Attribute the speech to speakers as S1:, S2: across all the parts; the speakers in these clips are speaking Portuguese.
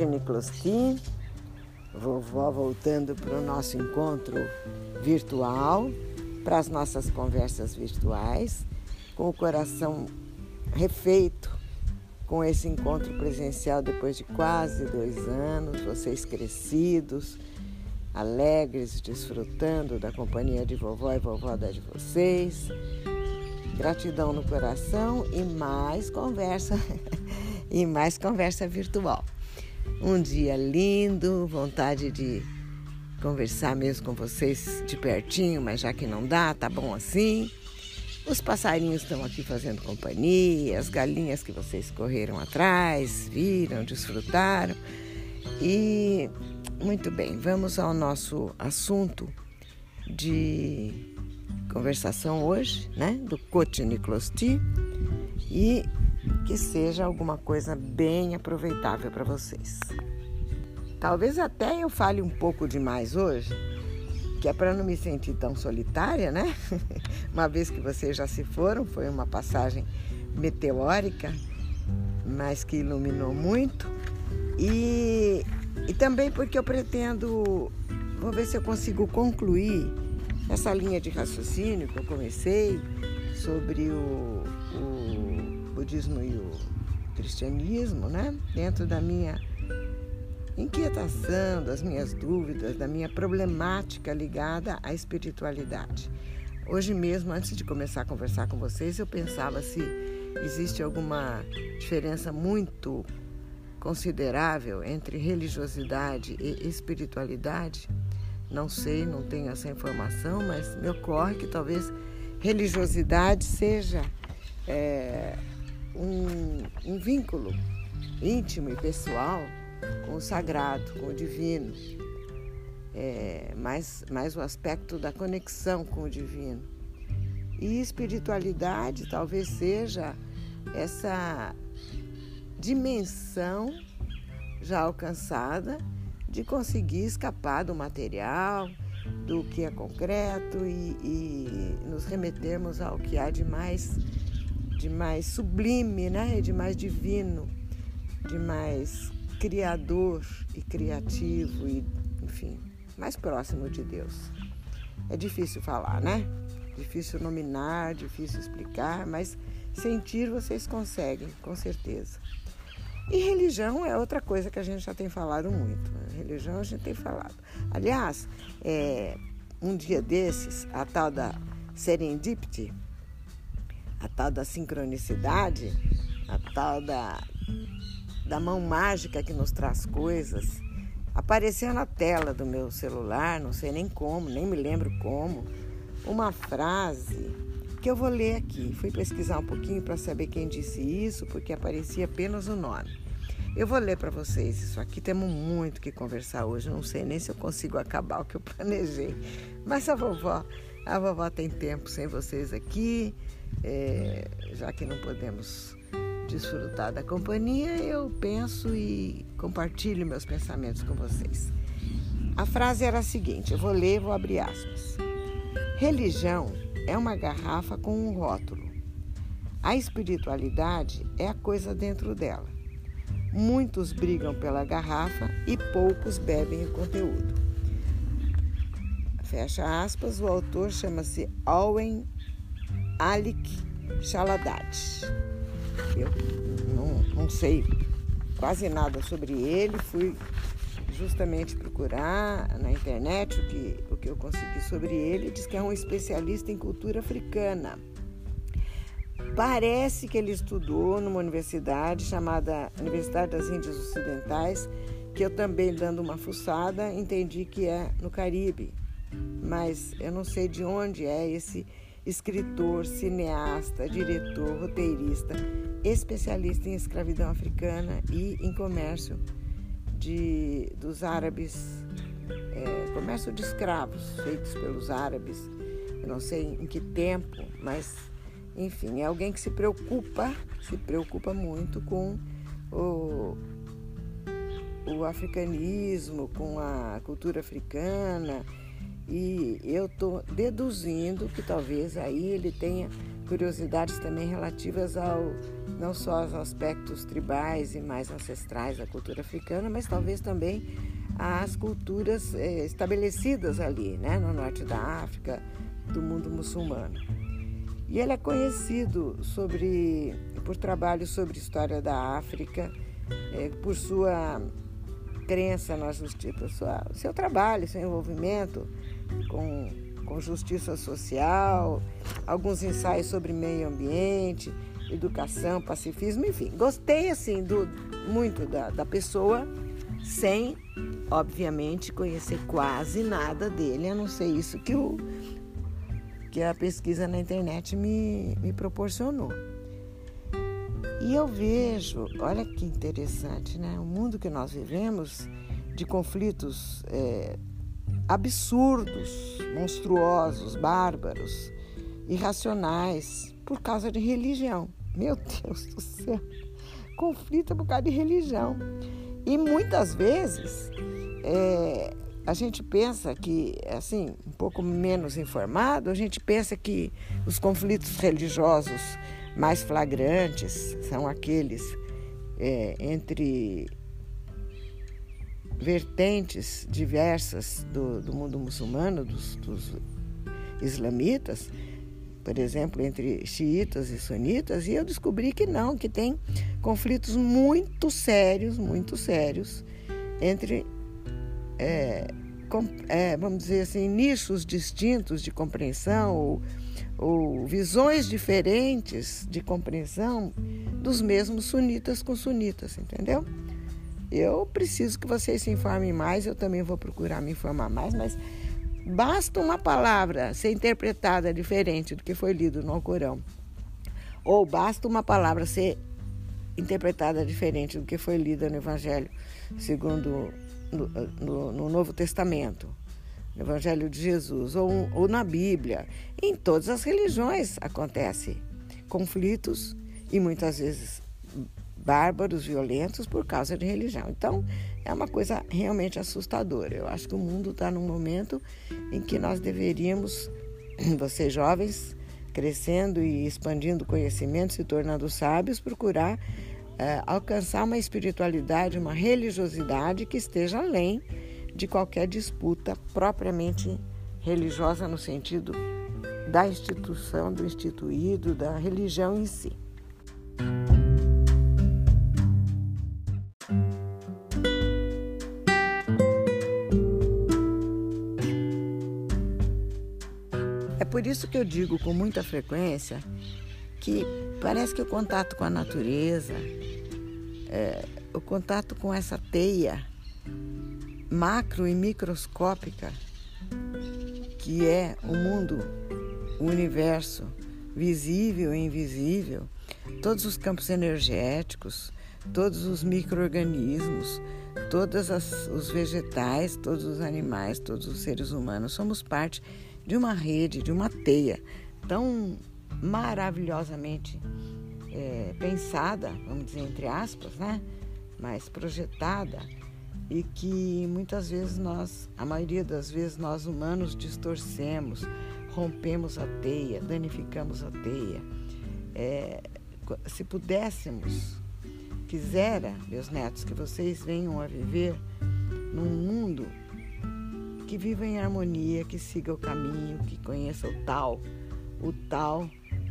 S1: Cotiniclosti, vovó voltando para o nosso encontro virtual, para as nossas conversas virtuais, com o coração refeito com esse encontro presencial depois de quase dois anos, vocês crescidos, alegres, desfrutando da companhia de vovó e vovó da de vocês. Gratidão no coração e mais conversa e mais conversa virtual. Um dia lindo, vontade de conversar mesmo com vocês de pertinho, mas já que não dá, tá bom assim. Os passarinhos estão aqui fazendo companhia, as galinhas que vocês correram atrás, viram, desfrutaram. E muito bem, vamos ao nosso assunto de conversação hoje, né? Do Cotiniclosti e que seja alguma coisa bem aproveitável para vocês. Talvez até eu fale um pouco demais hoje, que é para não me sentir tão solitária, né? uma vez que vocês já se foram, foi uma passagem meteórica, mas que iluminou muito. E, e também porque eu pretendo, vou ver se eu consigo concluir essa linha de raciocínio que eu comecei sobre o, o budismo e o cristianismo, né? Dentro da minha inquietação, das minhas dúvidas, da minha problemática ligada à espiritualidade. Hoje mesmo, antes de começar a conversar com vocês, eu pensava se existe alguma diferença muito considerável entre religiosidade e espiritualidade. Não sei, não tenho essa informação, mas me ocorre que talvez religiosidade seja é, um, um vínculo íntimo e pessoal com o sagrado, com o divino, é, mais, mais o aspecto da conexão com o divino. E espiritualidade talvez seja essa dimensão já alcançada de conseguir escapar do material, do que é concreto e, e nos remetermos ao que há de mais, de mais sublime, né? de mais divino, de mais criador e criativo e, enfim, mais próximo de Deus. É difícil falar, né? Difícil nominar, difícil explicar, mas sentir vocês conseguem, com certeza. E religião é outra coisa que a gente já tem falado muito. Né? Religião a gente tem falado. Aliás, é, um dia desses, a tal da serendipity, a tal da sincronicidade, a tal da da mão mágica que nos traz coisas, apareceu na tela do meu celular, não sei nem como, nem me lembro como, uma frase que eu vou ler aqui. Fui pesquisar um pouquinho para saber quem disse isso, porque aparecia apenas o nome. Eu vou ler para vocês isso aqui. Temos muito que conversar hoje. Não sei nem se eu consigo acabar o que eu planejei. Mas a vovó, a vovó tem tempo sem vocês aqui, é, já que não podemos desfrutar da companhia, eu penso e compartilho meus pensamentos com vocês. A frase era a seguinte: eu vou ler, vou abrir aspas. Religião é uma garrafa com um rótulo. A espiritualidade é a coisa dentro dela. Muitos brigam pela garrafa e poucos bebem o conteúdo. Fecha aspas, o autor chama-se Owen Alik Shaladat. Eu não, não sei quase nada sobre ele, fui justamente procurar na internet o que, o que eu consegui sobre ele. Diz que é um especialista em cultura africana. Parece que ele estudou numa universidade chamada Universidade das Índias Ocidentais, que eu também, dando uma fuçada, entendi que é no Caribe. Mas eu não sei de onde é esse escritor, cineasta, diretor, roteirista, especialista em escravidão africana e em comércio de, dos árabes, é, comércio de escravos feitos pelos árabes. Eu não sei em que tempo, mas enfim, é alguém que se preocupa, se preocupa muito com o, o africanismo, com a cultura africana e eu estou deduzindo que talvez aí ele tenha curiosidades também relativas ao não só os aspectos tribais e mais ancestrais da cultura africana, mas talvez também as culturas eh, estabelecidas ali, né, no norte da África, do mundo muçulmano. E ele é conhecido sobre, por trabalhos sobre história da África, eh, por sua crença na justiça, sua, seu trabalho, seu envolvimento com, com justiça social, alguns ensaios sobre meio ambiente, educação, pacifismo, enfim. Gostei assim do, muito da, da pessoa sem, obviamente, conhecer quase nada dele, a não ser isso que, o, que a pesquisa na internet me, me proporcionou. E eu vejo, olha que interessante, né? O mundo que nós vivemos de conflitos é, absurdos, monstruosos, bárbaros, irracionais, por causa de religião. Meu Deus do céu! Conflito por causa de religião. E muitas vezes é, a gente pensa que, assim, um pouco menos informado, a gente pensa que os conflitos religiosos mais flagrantes são aqueles é, entre vertentes diversas do, do mundo muçulmano, dos, dos islamitas, por exemplo, entre xiitas e sunitas, e eu descobri que não, que tem conflitos muito sérios, muito sérios, entre, é, com, é, vamos dizer assim, nichos distintos de compreensão ou, ou visões diferentes de compreensão dos mesmos sunitas com sunitas, entendeu? Eu preciso que vocês se informem mais, eu também vou procurar me informar mais, mas Basta uma palavra ser interpretada diferente do que foi lido no Alcorão, ou basta uma palavra ser interpretada diferente do que foi lida no Evangelho segundo no, no, no Novo Testamento, no Evangelho de Jesus, ou, ou na Bíblia. Em todas as religiões acontece conflitos e muitas vezes bárbaros, violentos por causa de religião. Então, é uma coisa realmente assustadora. Eu acho que o mundo está num momento em que nós deveríamos, vocês jovens, crescendo e expandindo conhecimento, se tornando sábios, procurar é, alcançar uma espiritualidade, uma religiosidade que esteja além de qualquer disputa propriamente religiosa no sentido da instituição, do instituído, da religião em si. Por isso que eu digo com muita frequência que parece que o contato com a natureza, é, o contato com essa teia macro e microscópica que é o mundo, o universo, visível e invisível, todos os campos energéticos, todos os micro-organismos, todos os vegetais, todos os animais, todos os seres humanos, somos parte de uma rede, de uma teia tão maravilhosamente é, pensada, vamos dizer entre aspas, né? Mas projetada e que muitas vezes nós, a maioria das vezes nós humanos distorcemos, rompemos a teia, danificamos a teia. É, se pudéssemos, quisera, meus netos, que vocês venham a viver num mundo que viva em harmonia, que siga o caminho, que conheça o tal, o tal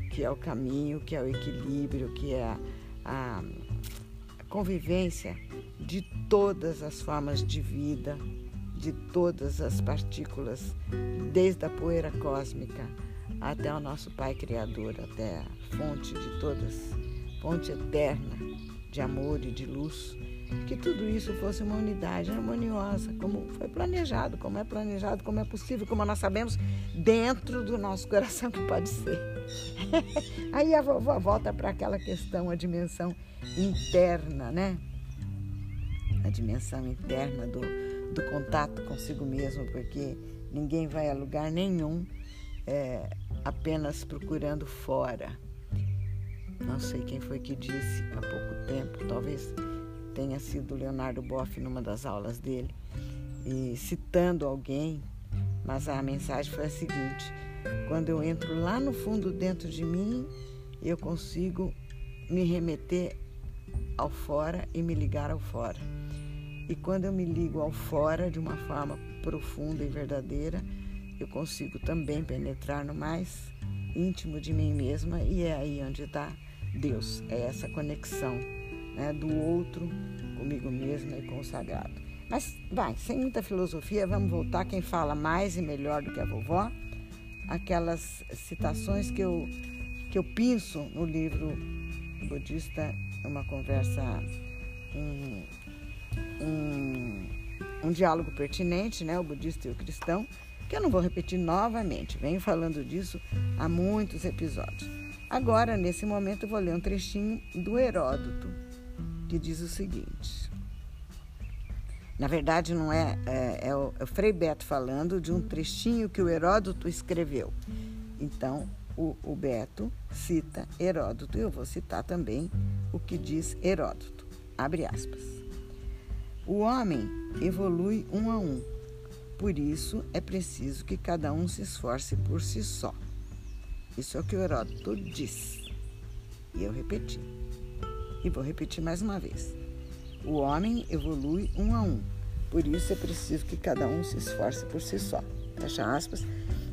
S1: que é o caminho, que é o equilíbrio, que é a, a, convivência de todas as formas de vida, de todas as partículas, desde a poeira cósmica até o nosso Pai Criador, até a fonte de todas, fonte eterna de amor e de luz que tudo isso fosse uma unidade harmoniosa, como foi planejado, como é planejado, como é possível, como nós sabemos, dentro do nosso coração que pode ser. Aí a vovó volta para aquela questão, a dimensão interna, né? A dimensão interna do, do contato consigo mesmo, porque ninguém vai a lugar nenhum é, apenas procurando fora. Não sei quem foi que disse há pouco tempo, talvez tenha sido Leonardo Boff numa das aulas dele, e citando alguém, mas a mensagem foi a seguinte: quando eu entro lá no fundo dentro de mim, eu consigo me remeter ao fora e me ligar ao fora. E quando eu me ligo ao fora de uma forma profunda e verdadeira, eu consigo também penetrar no mais íntimo de mim mesma e é aí onde está Deus. É essa conexão né, do outro comigo mesma e com o sagrado. Mas vai, sem muita filosofia, vamos voltar. Quem fala mais e melhor do que a vovó, aquelas citações que eu, que eu penso no livro budista, uma conversa, um, um, um diálogo pertinente, né, o budista e o cristão, que eu não vou repetir novamente, venho falando disso há muitos episódios. Agora, nesse momento, eu vou ler um trechinho do Heródoto, que diz o seguinte. Na verdade, não é, é, é, o, é o Frei Beto falando de um trechinho que o Heródoto escreveu. Então, o, o Beto cita Heródoto e eu vou citar também o que diz Heródoto. Abre aspas. O homem evolui um a um por isso, é preciso que cada um se esforce por si só. Isso é o que o Heródoto diz. E eu repeti. E vou repetir mais uma vez. O homem evolui um a um. Por isso é preciso que cada um se esforce por si só. Fecha aspas.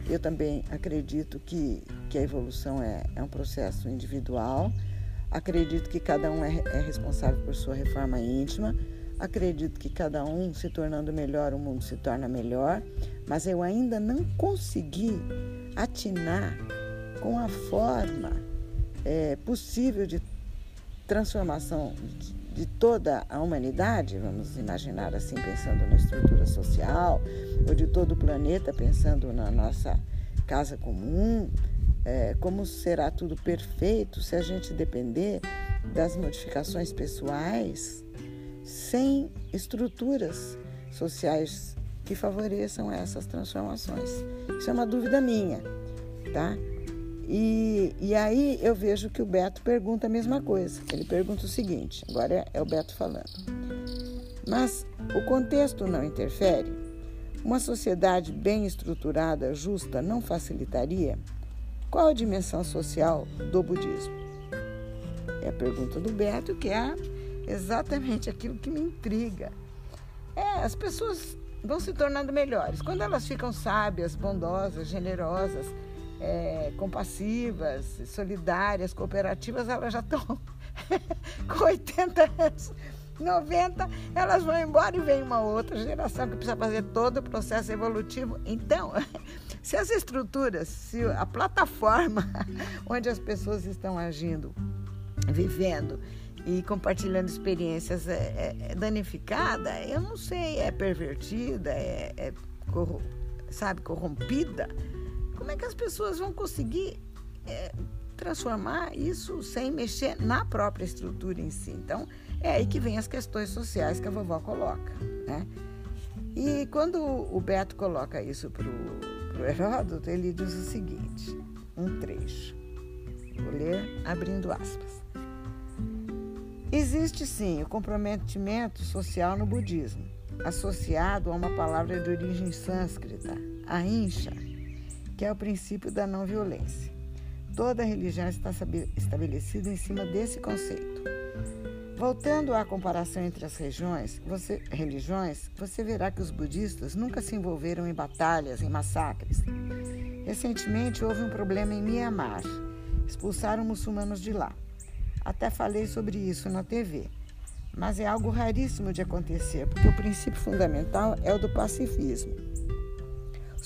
S1: Eu também acredito que, que a evolução é, é um processo individual. Acredito que cada um é, é responsável por sua reforma íntima Acredito que cada um se tornando melhor, o mundo se torna melhor, mas eu ainda não consegui atinar com a forma é, possível de transformação de, toda a humanidade, vamos imaginar assim, pensando na estrutura social, ou de todo o planeta, pensando na nossa casa comum, é, como será tudo perfeito se a gente depender das modificações pessoais sem estruturas sociais que favoreçam essas transformações. Isso é uma dúvida minha, tá? E, e aí eu vejo que o Beto pergunta a mesma coisa. Ele pergunta o seguinte: agora é, é o Beto falando. Mas o contexto não interfere? Uma sociedade bem estruturada, justa, não facilitaria? Qual a dimensão social do budismo? É a pergunta do Beto, que é exatamente aquilo que me intriga. É, as pessoas vão se tornando melhores. Quando elas ficam sábias, bondosas, generosas, é, compassivas, solidárias, cooperativas, elas já estão com 80 anos. 90, elas vão embora e vem uma outra geração que precisa fazer todo o processo evolutivo. Então, se as estruturas, se a plataforma onde as pessoas estão agindo, vivendo, e compartilhando experiências é, é, é, danificada, eu não sei, é pervertida, é, é corro, sabe, corrompida. Como é que as pessoas vão conseguir é, transformar isso sem mexer na própria estrutura em si? Então, é aí que vem as questões sociais que a vovó coloca, né? E quando o Beto coloca isso para o Heródoto, ele diz o seguinte, um trecho. Vou ler abrindo aspas. Existe sim o comprometimento social no budismo, associado a uma palavra de origem sânscrita, ahimsa, que é o princípio da não violência. Toda religião está estabelecida em cima desse conceito. Voltando à comparação entre as regiões, você, religiões, você verá que os budistas nunca se envolveram em batalhas, em massacres. Recentemente houve um problema em Myanmar. Expulsaram muçulmanos de lá. Até falei sobre isso na TV. Mas é algo raríssimo de acontecer, porque o princípio fundamental é o do pacifismo.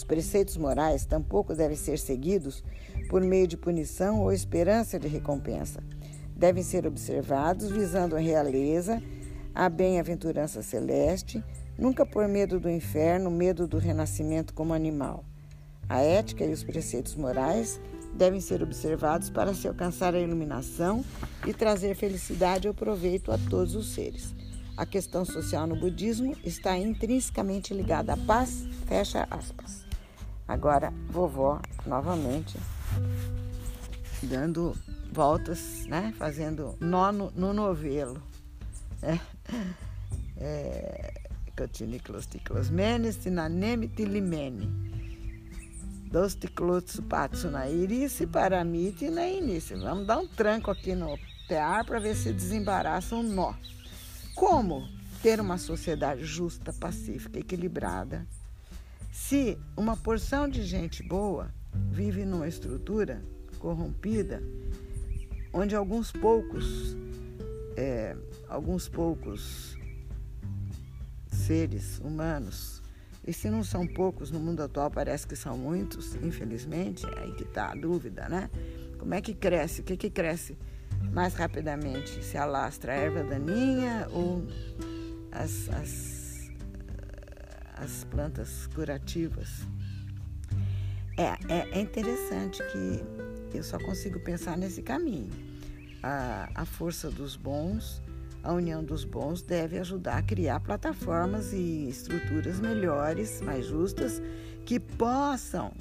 S1: Os preceitos morais tampouco devem ser seguidos por meio de punição ou esperança de recompensa. Devem ser observados visando a realeza, a bem-aventurança celeste, nunca por medo do inferno, medo do renascimento como animal. A ética e os preceitos morais devem ser observados para se alcançar a iluminação e trazer felicidade ou proveito a todos os seres. A questão social no budismo está intrinsecamente ligada à paz, fecha aspas. Agora, vovó, novamente, dando voltas, né? fazendo nono no novelo. Né? É, menes, tinaneme tilimene Dostiklotsu patsu na irice, paramite na início. Vamos dar um tranco aqui no hastear para ver se desembaraça um nó. Como ter uma sociedade justa, pacífica, equilibrada, se uma porção de gente boa vive numa estrutura corrompida, onde alguns poucos, é, alguns poucos seres humanos, e se não são poucos no mundo atual, parece que são muitos, infelizmente, é aí que está a dúvida, né? Como é que cresce? O que, que cresce mais rapidamente? Se alastra a erva daninha ou as, as, as plantas curativas? É, é, é interessante que eu só consigo pensar nesse caminho. A, a força dos bons, a união dos bons deve ajudar a criar plataformas e estruturas melhores, mais justas, que possam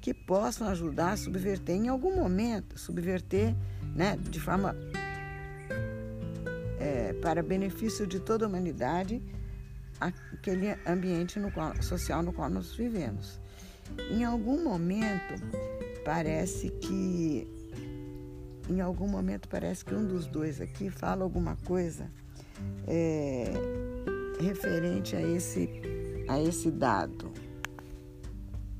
S1: que possam ajudar a subverter em algum momento, subverter né, de forma é, para benefício de toda a humanidade aquele ambiente no qual, social no qual nós vivemos. Em algum momento parece que em algum momento parece que um dos dois aqui fala alguma coisa é, referente a esse a esse dado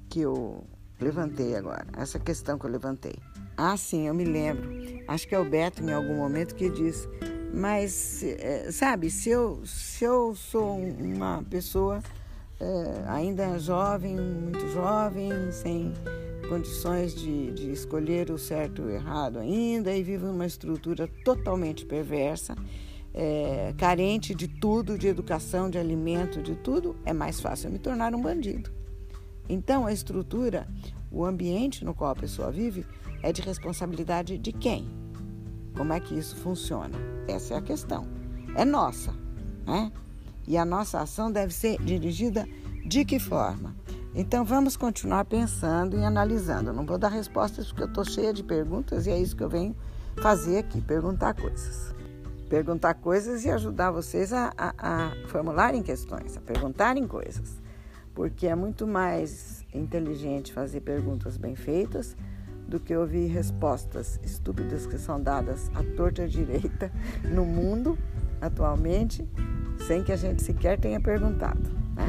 S1: que eu levantei agora, essa questão que eu levantei. Ah, sim, eu me lembro. Acho que é o Beto em algum momento que diz, mas é, sabe, se eu, se eu sou uma pessoa é, ainda jovem, muito jovem, sem condições de, de escolher o certo e o errado ainda, e vivo numa estrutura totalmente perversa, é, carente de tudo, de educação, de alimento, de tudo, é mais fácil me tornar um bandido. Então, a estrutura, o ambiente no qual a pessoa vive, é de responsabilidade de quem? Como é que isso funciona? Essa é a questão. É nossa, né? E a nossa ação deve ser dirigida de que forma? Então vamos continuar pensando e analisando. não vou dar respostas porque eu estou cheia de perguntas e é isso que eu venho fazer aqui, perguntar coisas. Perguntar coisas e ajudar vocês a, a, a formularem questões, a perguntarem coisas porque é muito mais inteligente fazer perguntas bem feitas do que ouvir respostas estúpidas que são dadas à torta à direita no mundo atualmente, sem que a gente sequer tenha perguntado. Né?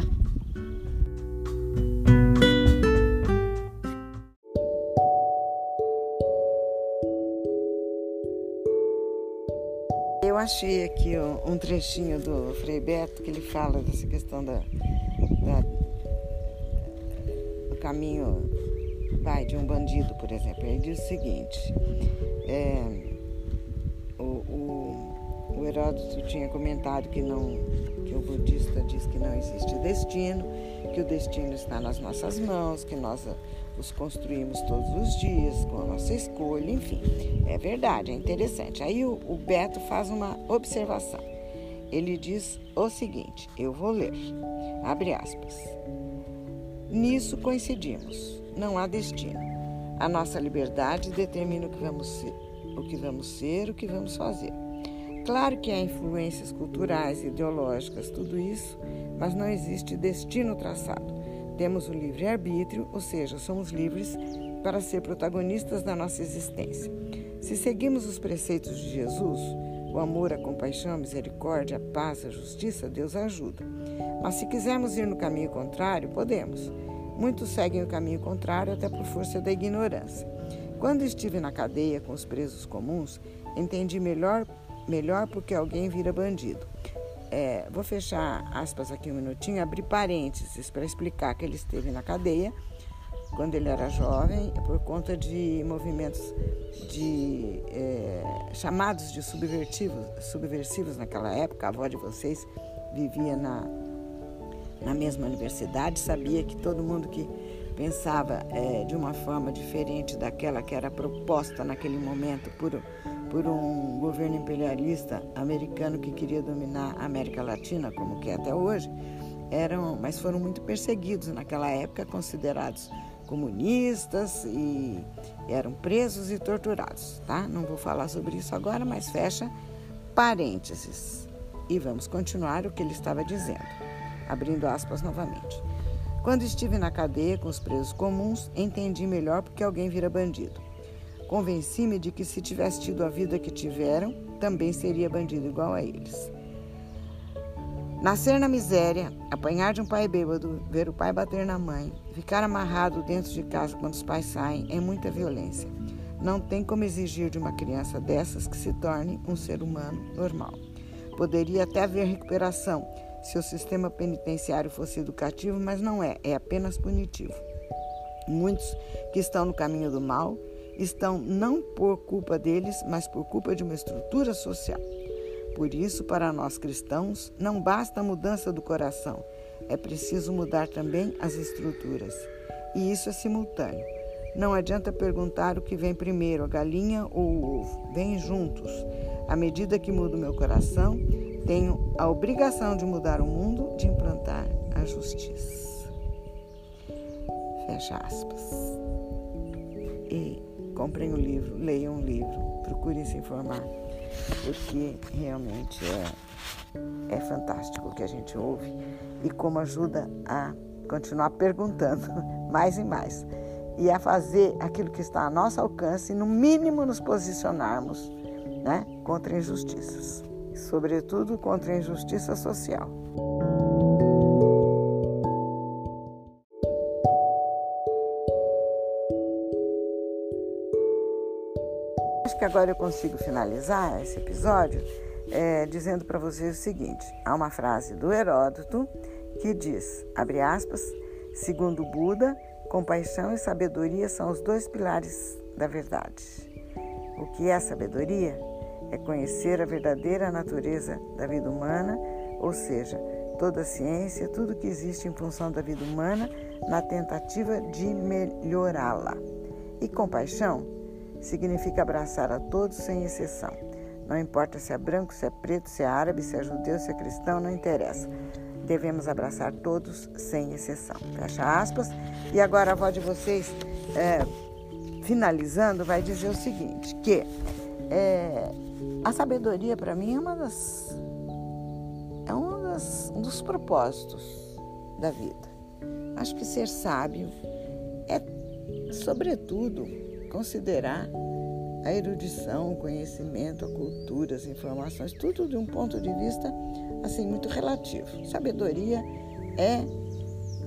S1: Eu achei aqui um trechinho do Frei Beto que ele fala dessa questão da, da caminho vai de um bandido, por exemplo. Ele diz o seguinte: é, o, o, o Heródoto tinha comentado que não que o budista diz que não existe destino, que o destino está nas nossas mãos, que nós os construímos todos os dias com a nossa escolha, enfim. É verdade, é interessante. Aí o, o Beto faz uma observação. Ele diz o seguinte: eu vou ler, abre aspas. Nisso coincidimos. Não há destino. A nossa liberdade determina o que vamos ser, o que vamos ser, o que vamos fazer. Claro que há influências culturais, ideológicas, tudo isso, mas não existe destino traçado. Temos o livre-arbítrio, ou seja, somos livres para ser protagonistas da nossa existência. Se seguimos os preceitos de Jesus, o amor, a compaixão, a misericórdia, a paz, a justiça, Deus ajuda. Mas se quisermos ir no caminho contrário, podemos. Muitos seguem o caminho contrário até por força da ignorância. Quando estive na cadeia com os presos comuns, entendi melhor, melhor porque alguém vira bandido. É, vou fechar aspas aqui um minutinho, abrir parênteses para explicar que ele esteve na cadeia quando ele era jovem por conta de movimentos de é, chamados de subversivos, subversivos naquela época. A avó de vocês vivia na, na mesma universidade, sabia que todo mundo que pensava é, de uma forma diferente daquela que era proposta naquele momento por, por um governo imperialista americano que queria dominar a América Latina, como que é até hoje, eram, mas foram muito perseguidos naquela época, considerados comunistas e eram presos e torturados, tá? Não vou falar sobre isso agora, mas fecha parênteses. E vamos continuar o que ele estava dizendo abrindo aspas novamente. Quando estive na cadeia com os presos comuns, entendi melhor porque alguém vira bandido. convenci-me de que se tivesse tido a vida que tiveram, também seria bandido igual a eles. Nascer na miséria, apanhar de um pai bêbado, ver o pai bater na mãe, ficar amarrado dentro de casa quando os pais saem é muita violência. Não tem como exigir de uma criança dessas que se torne um ser humano normal. Poderia até haver recuperação se o sistema penitenciário fosse educativo, mas não é, é apenas punitivo. Muitos que estão no caminho do mal estão não por culpa deles, mas por culpa de uma estrutura social. Por isso, para nós cristãos, não basta a mudança do coração, é preciso mudar também as estruturas. E isso é simultâneo. Não adianta perguntar o que vem primeiro, a galinha ou o ovo. Vêm juntos. À medida que mudo meu coração, tenho a obrigação de mudar o mundo, de implantar a justiça. Fecha aspas. E comprem o livro, leiam o livro, procurem se informar, porque realmente é, é fantástico o que a gente ouve e como ajuda a continuar perguntando mais e mais e a fazer aquilo que está a nosso alcance e, no mínimo, nos posicionarmos né, contra injustiças, sobretudo contra a injustiça social. Acho que agora eu consigo finalizar esse episódio é, dizendo para vocês o seguinte: há uma frase do Heródoto que diz, abre aspas, segundo Buda, Compaixão e sabedoria são os dois pilares da verdade. O que é sabedoria? É conhecer a verdadeira natureza da vida humana, ou seja, toda a ciência, tudo que existe em função da vida humana, na tentativa de melhorá-la. E compaixão significa abraçar a todos sem exceção. Não importa se é branco, se é preto, se é árabe, se é judeu, se é cristão, não interessa devemos abraçar todos sem exceção. Fecha aspas. E agora a voz de vocês, é, finalizando, vai dizer o seguinte: que é, a sabedoria para mim é uma das é um, das, um dos propósitos da vida. Acho que ser sábio é, sobretudo, considerar a erudição, o conhecimento, a cultura, as informações, tudo de um ponto de vista assim muito relativo. Sabedoria é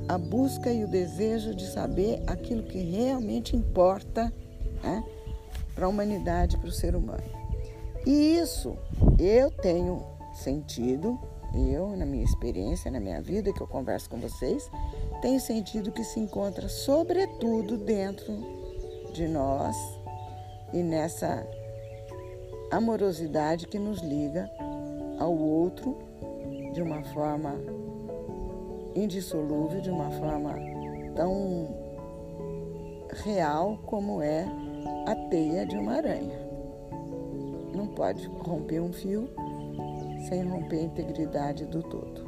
S1: a busca e o desejo de saber aquilo que realmente importa né, para a humanidade, para o ser humano. E isso eu tenho sentido, eu, na minha experiência, na minha vida, que eu converso com vocês, tenho sentido que se encontra sobretudo dentro de nós e nessa amorosidade que nos liga ao outro de uma forma indissolúvel, de uma forma tão real como é a teia de uma aranha. Não pode romper um fio sem romper a integridade do todo.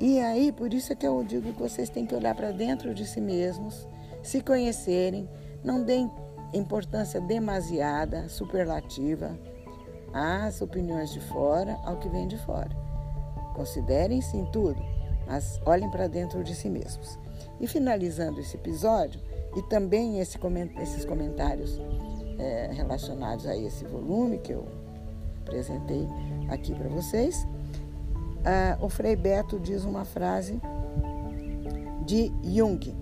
S1: E aí, por isso é que eu digo que vocês têm que olhar para dentro de si mesmos, se conhecerem, não deem importância demasiada, superlativa, às opiniões de fora, ao que vem de fora. Considerem sim tudo, mas olhem para dentro de si mesmos. E finalizando esse episódio, e também esse, esses comentários é, relacionados a esse volume que eu apresentei aqui para vocês, o Frei Beto diz uma frase de Jung,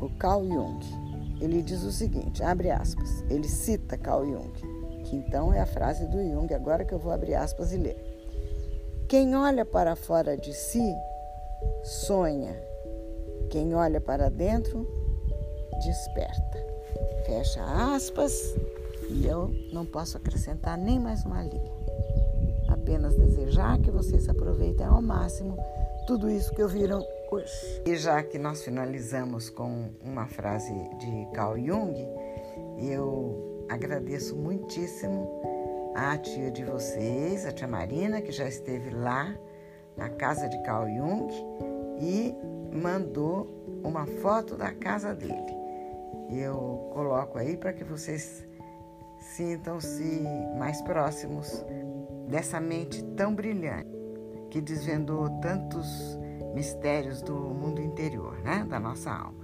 S1: o Carl Jung ele diz o seguinte, abre aspas, ele cita Carl Jung, que então é a frase do Jung, agora que eu vou abrir aspas e ler. Quem olha para fora de si, sonha. Quem olha para dentro, desperta. Fecha aspas e eu não posso acrescentar nem mais uma linha. Apenas desejar que vocês aproveitem ao máximo tudo isso que ouviram hoje. E já que nós finalizamos com uma frase de Carl Jung, eu agradeço muitíssimo a tia de vocês, a tia Marina, que já esteve lá na casa de Carl Jung e mandou uma foto da casa dele. Eu coloco aí para que vocês sintam-se mais próximos dessa mente tão brilhante que desvendou tantos mistérios do mundo interior, né, da nossa alma.